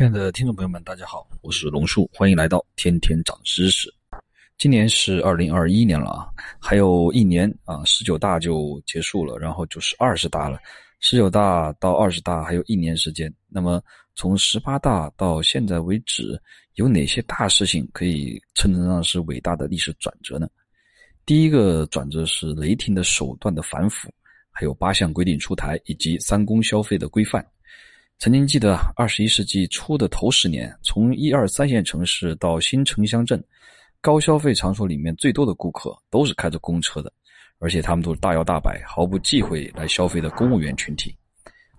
亲爱的听众朋友们，大家好，我是龙叔，欢迎来到天天长知识。今年是二零二一年了啊，还有一年啊，十九大就结束了，然后就是二十大了。十九大到二十大还有一年时间，那么从十八大到现在为止，有哪些大事情可以称得上是伟大的历史转折呢？第一个转折是雷霆的手段的反腐，还有八项规定出台，以及三公消费的规范。曾经记得二十一世纪初的头十年，从一二三线城市到新城乡镇，高消费场所里面最多的顾客都是开着公车的，而且他们都是大摇大摆、毫不忌讳来消费的公务员群体。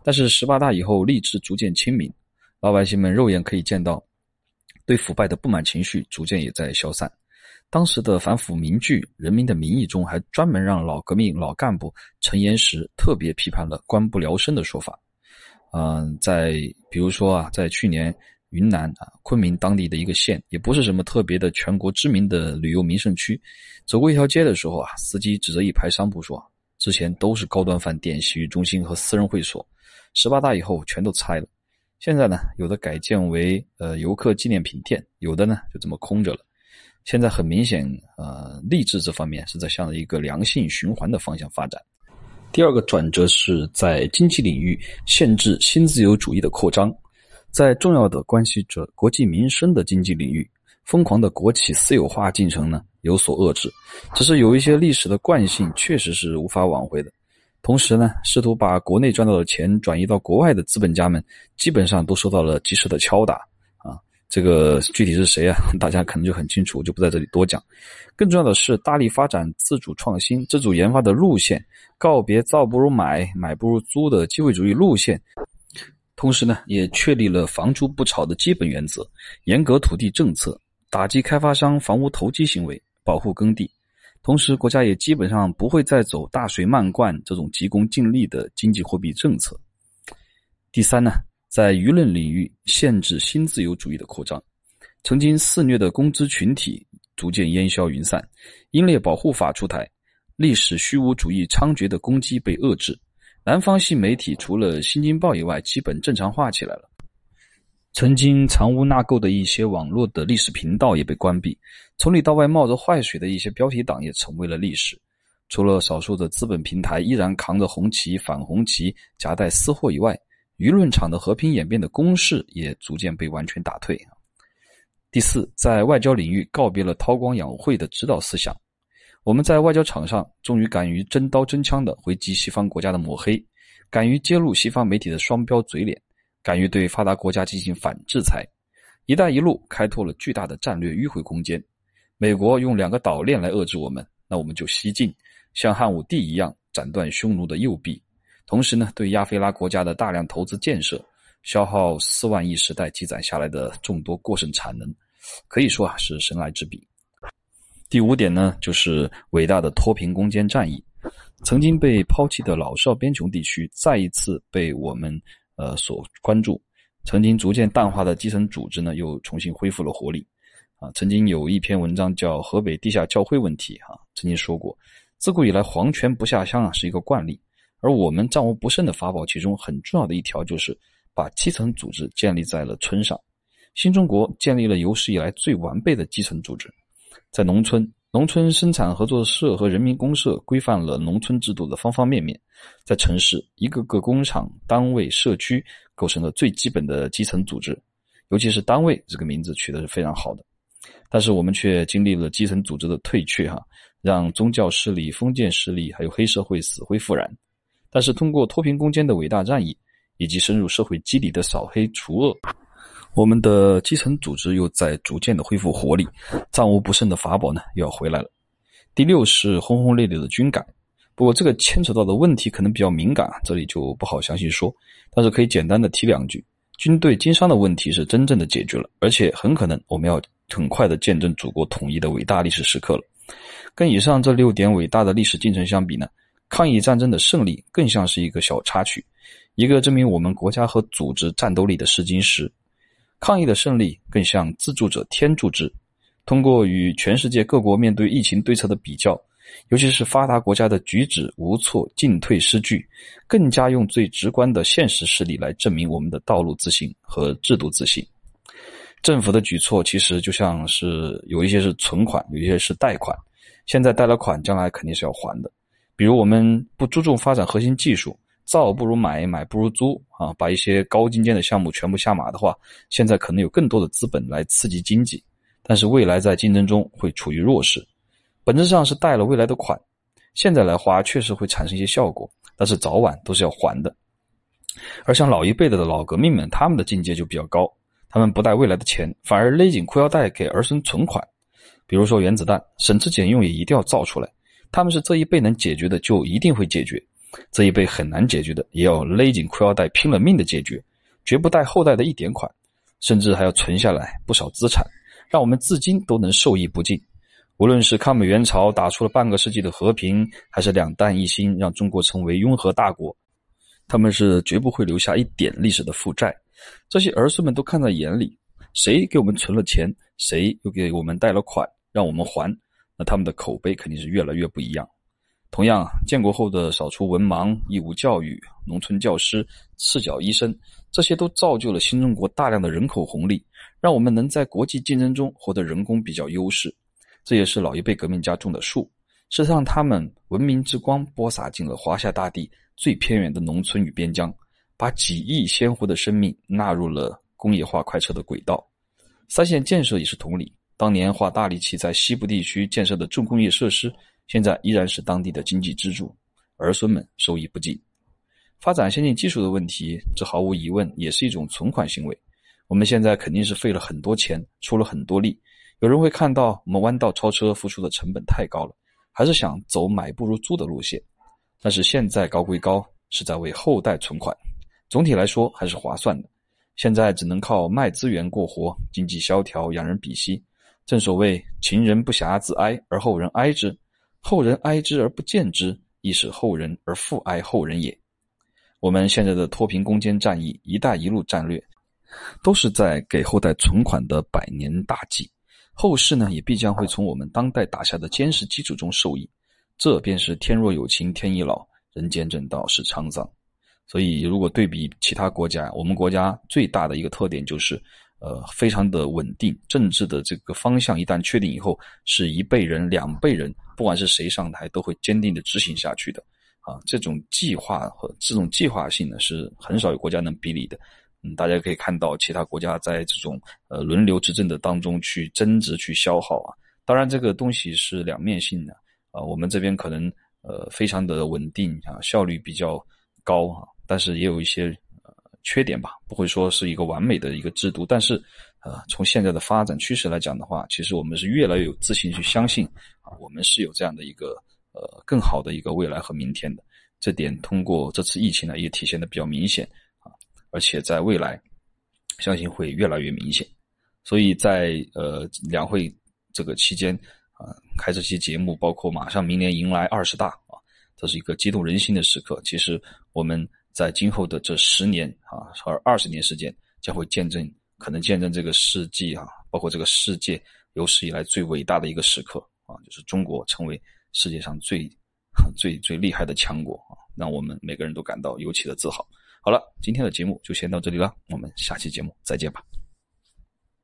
但是十八大以后，吏治逐渐亲民，老百姓们肉眼可以见到，对腐败的不满情绪逐渐也在消散。当时的反腐名句《人民的名义》中，还专门让老革命老干部陈岩石特别批判了“官不聊生”的说法。嗯，在比如说啊，在去年云南啊昆明当地的一个县，也不是什么特别的全国知名的旅游名胜区，走过一条街的时候啊，司机指着一排商铺说：“之前都是高端饭店、洗浴中心和私人会所，十八大以后全都拆了。现在呢，有的改建为呃游客纪念品店，有的呢就这么空着了。现在很明显，呃，励志这方面是在向着一个良性循环的方向发展。”第二个转折是在经济领域限制新自由主义的扩张，在重要的关系着国计民生的经济领域，疯狂的国企私有化进程呢有所遏制。只是有一些历史的惯性确实是无法挽回的。同时呢，试图把国内赚到的钱转移到国外的资本家们，基本上都受到了及时的敲打。这个具体是谁啊？大家可能就很清楚，我就不在这里多讲。更重要的是，大力发展自主创新、自主研发的路线，告别造不如买、买不如租的机会主义路线。同时呢，也确立了房住不炒的基本原则，严格土地政策，打击开发商房屋投机行为，保护耕地。同时，国家也基本上不会再走大水漫灌这种急功近利的经济货币政策。第三呢？在舆论领域限制新自由主义的扩张，曾经肆虐的工资群体逐渐烟消云散，英烈保护法出台，历史虚无主义猖獗的攻击被遏制，南方系媒体除了《新京报》以外，基本正常化起来了。曾经藏污纳垢的一些网络的历史频道也被关闭，从里到外冒着坏水的一些标题党也成为了历史。除了少数的资本平台依然扛着红旗反红旗，夹带私货以外，舆论场的和平演变的攻势也逐渐被完全打退。第四，在外交领域告别了韬光养晦的指导思想，我们在外交场上终于敢于真刀真枪的回击西方国家的抹黑，敢于揭露西方媒体的双标嘴脸，敢于对发达国家进行反制裁。一带一路开拓了巨大的战略迂回空间。美国用两个岛链来遏制我们，那我们就西进，像汉武帝一样斩断匈奴的右臂。同时呢，对亚非拉国家的大量投资建设，消耗四万亿时代积攒下来的众多过剩产能，可以说啊是神来之笔。第五点呢，就是伟大的脱贫攻坚战役，曾经被抛弃的老少边穷地区再一次被我们呃所关注，曾经逐渐淡化的基层组织呢又重新恢复了活力。啊，曾经有一篇文章叫《河北地下教会问题》哈，曾经说过，自古以来皇权不下乡啊是一个惯例。而我们战无不胜的法宝，其中很重要的一条就是把基层组织建立在了村上。新中国建立了有史以来最完备的基层组织，在农村，农村生产合作社和人民公社规范了农村制度的方方面面；在城市，一个个工厂、单位、社区构成了最基本的基层组织。尤其是“单位”这个名字取得是非常好的。但是我们却经历了基层组织的退却，哈，让宗教势力、封建势力还有黑社会死灰复燃。但是，通过脱贫攻坚的伟大战役，以及深入社会基底的扫黑除恶，我们的基层组织又在逐渐的恢复活力，战无不胜的法宝呢又要回来了。第六是轰轰烈烈的军改，不过这个牵扯到的问题可能比较敏感，这里就不好详细说。但是可以简单的提两句：军队经商的问题是真正的解决了，而且很可能我们要很快的见证祖国统一的伟大历史时刻了。跟以上这六点伟大的历史进程相比呢？抗疫战争的胜利更像是一个小插曲，一个证明我们国家和组织战斗力的试金石。抗疫的胜利更像自助者天助之。通过与全世界各国面对疫情对策的比较，尤其是发达国家的举止无措、进退失据，更加用最直观的现实实例来证明我们的道路自信和制度自信。政府的举措其实就像是有一些是存款，有一些是贷款。现在贷了款，将来肯定是要还的。比如我们不注重发展核心技术，造不如买，买不如租啊，把一些高精尖的项目全部下马的话，现在可能有更多的资本来刺激经济，但是未来在竞争中会处于弱势。本质上是贷了未来的款，现在来花确实会产生一些效果，但是早晚都是要还的。而像老一辈的老革命们，他们的境界就比较高，他们不贷未来的钱，反而勒紧裤腰带给儿孙存款。比如说原子弹，省吃俭用也一定要造出来。他们是这一辈能解决的，就一定会解决；这一辈很难解决的，也要勒紧裤腰带拼了命的解决，绝不贷后代的一点款，甚至还要存下来不少资产，让我们至今都能受益不尽。无论是抗美援朝打出了半个世纪的和平，还是两弹一星让中国成为拥核大国，他们是绝不会留下一点历史的负债。这些儿孙们都看在眼里，谁给我们存了钱，谁又给我们贷了款，让我们还，那他们的口碑肯定是越来越不一样。同样，建国后的扫除文盲、义务教育、农村教师、赤脚医生，这些都造就了新中国大量的人口红利，让我们能在国际竞争中获得人工比较优势。这也是老一辈革命家种的树，是让他们文明之光播撒进了华夏大地最偏远的农村与边疆，把几亿鲜活的生命纳入了工业化快车的轨道。三线建设也是同理，当年花大力气在西部地区建设的重工业设施，现在依然是当地的经济支柱，儿孙们受益不尽。发展先进技术的问题，这毫无疑问也是一种存款行为。我们现在肯定是费了很多钱，出了很多力。有人会看到我们弯道超车付出的成本太高了，还是想走买不如租的路线。但是现在高归高，是在为后代存款，总体来说还是划算的。现在只能靠卖资源过活，经济萧条，仰人鼻息。正所谓秦人不暇自哀，而后人哀之；后人哀之而不见之，亦是后人而复哀后人也。我们现在的脱贫攻坚战役、一带一路战略，都是在给后代存款的百年大计。后世呢，也必将会从我们当代打下的坚实基础中受益。这便是天若有情天亦老，人间正道是沧桑。所以，如果对比其他国家，我们国家最大的一个特点就是，呃，非常的稳定。政治的这个方向一旦确定以后，是一辈人、两辈人，不管是谁上台，都会坚定的执行下去的。啊，这种计划和这种计划性呢，是很少有国家能比拟的。嗯，大家可以看到，其他国家在这种呃轮流执政的当中去增值、去消耗啊。当然，这个东西是两面性的啊。我们这边可能呃非常的稳定啊，效率比较高啊，但是也有一些缺点吧，不会说是一个完美的一个制度。但是呃，从现在的发展趋势来讲的话，其实我们是越来越有自信去相信啊，我们是有这样的一个呃更好的一个未来和明天的。这点通过这次疫情呢，也体现的比较明显啊。而且在未来，相信会越来越明显。所以在呃两会这个期间啊，开这期节目，包括马上明年迎来二十大啊，这是一个激动人心的时刻。其实我们在今后的这十年啊和二十年时间，将会见证，可能见证这个世纪啊，包括这个世界有史以来最伟大的一个时刻啊，就是中国成为世界上最 最最厉害的强国啊，让我们每个人都感到尤其的自豪。好了，今天的节目就先到这里了，我们下期节目再见吧。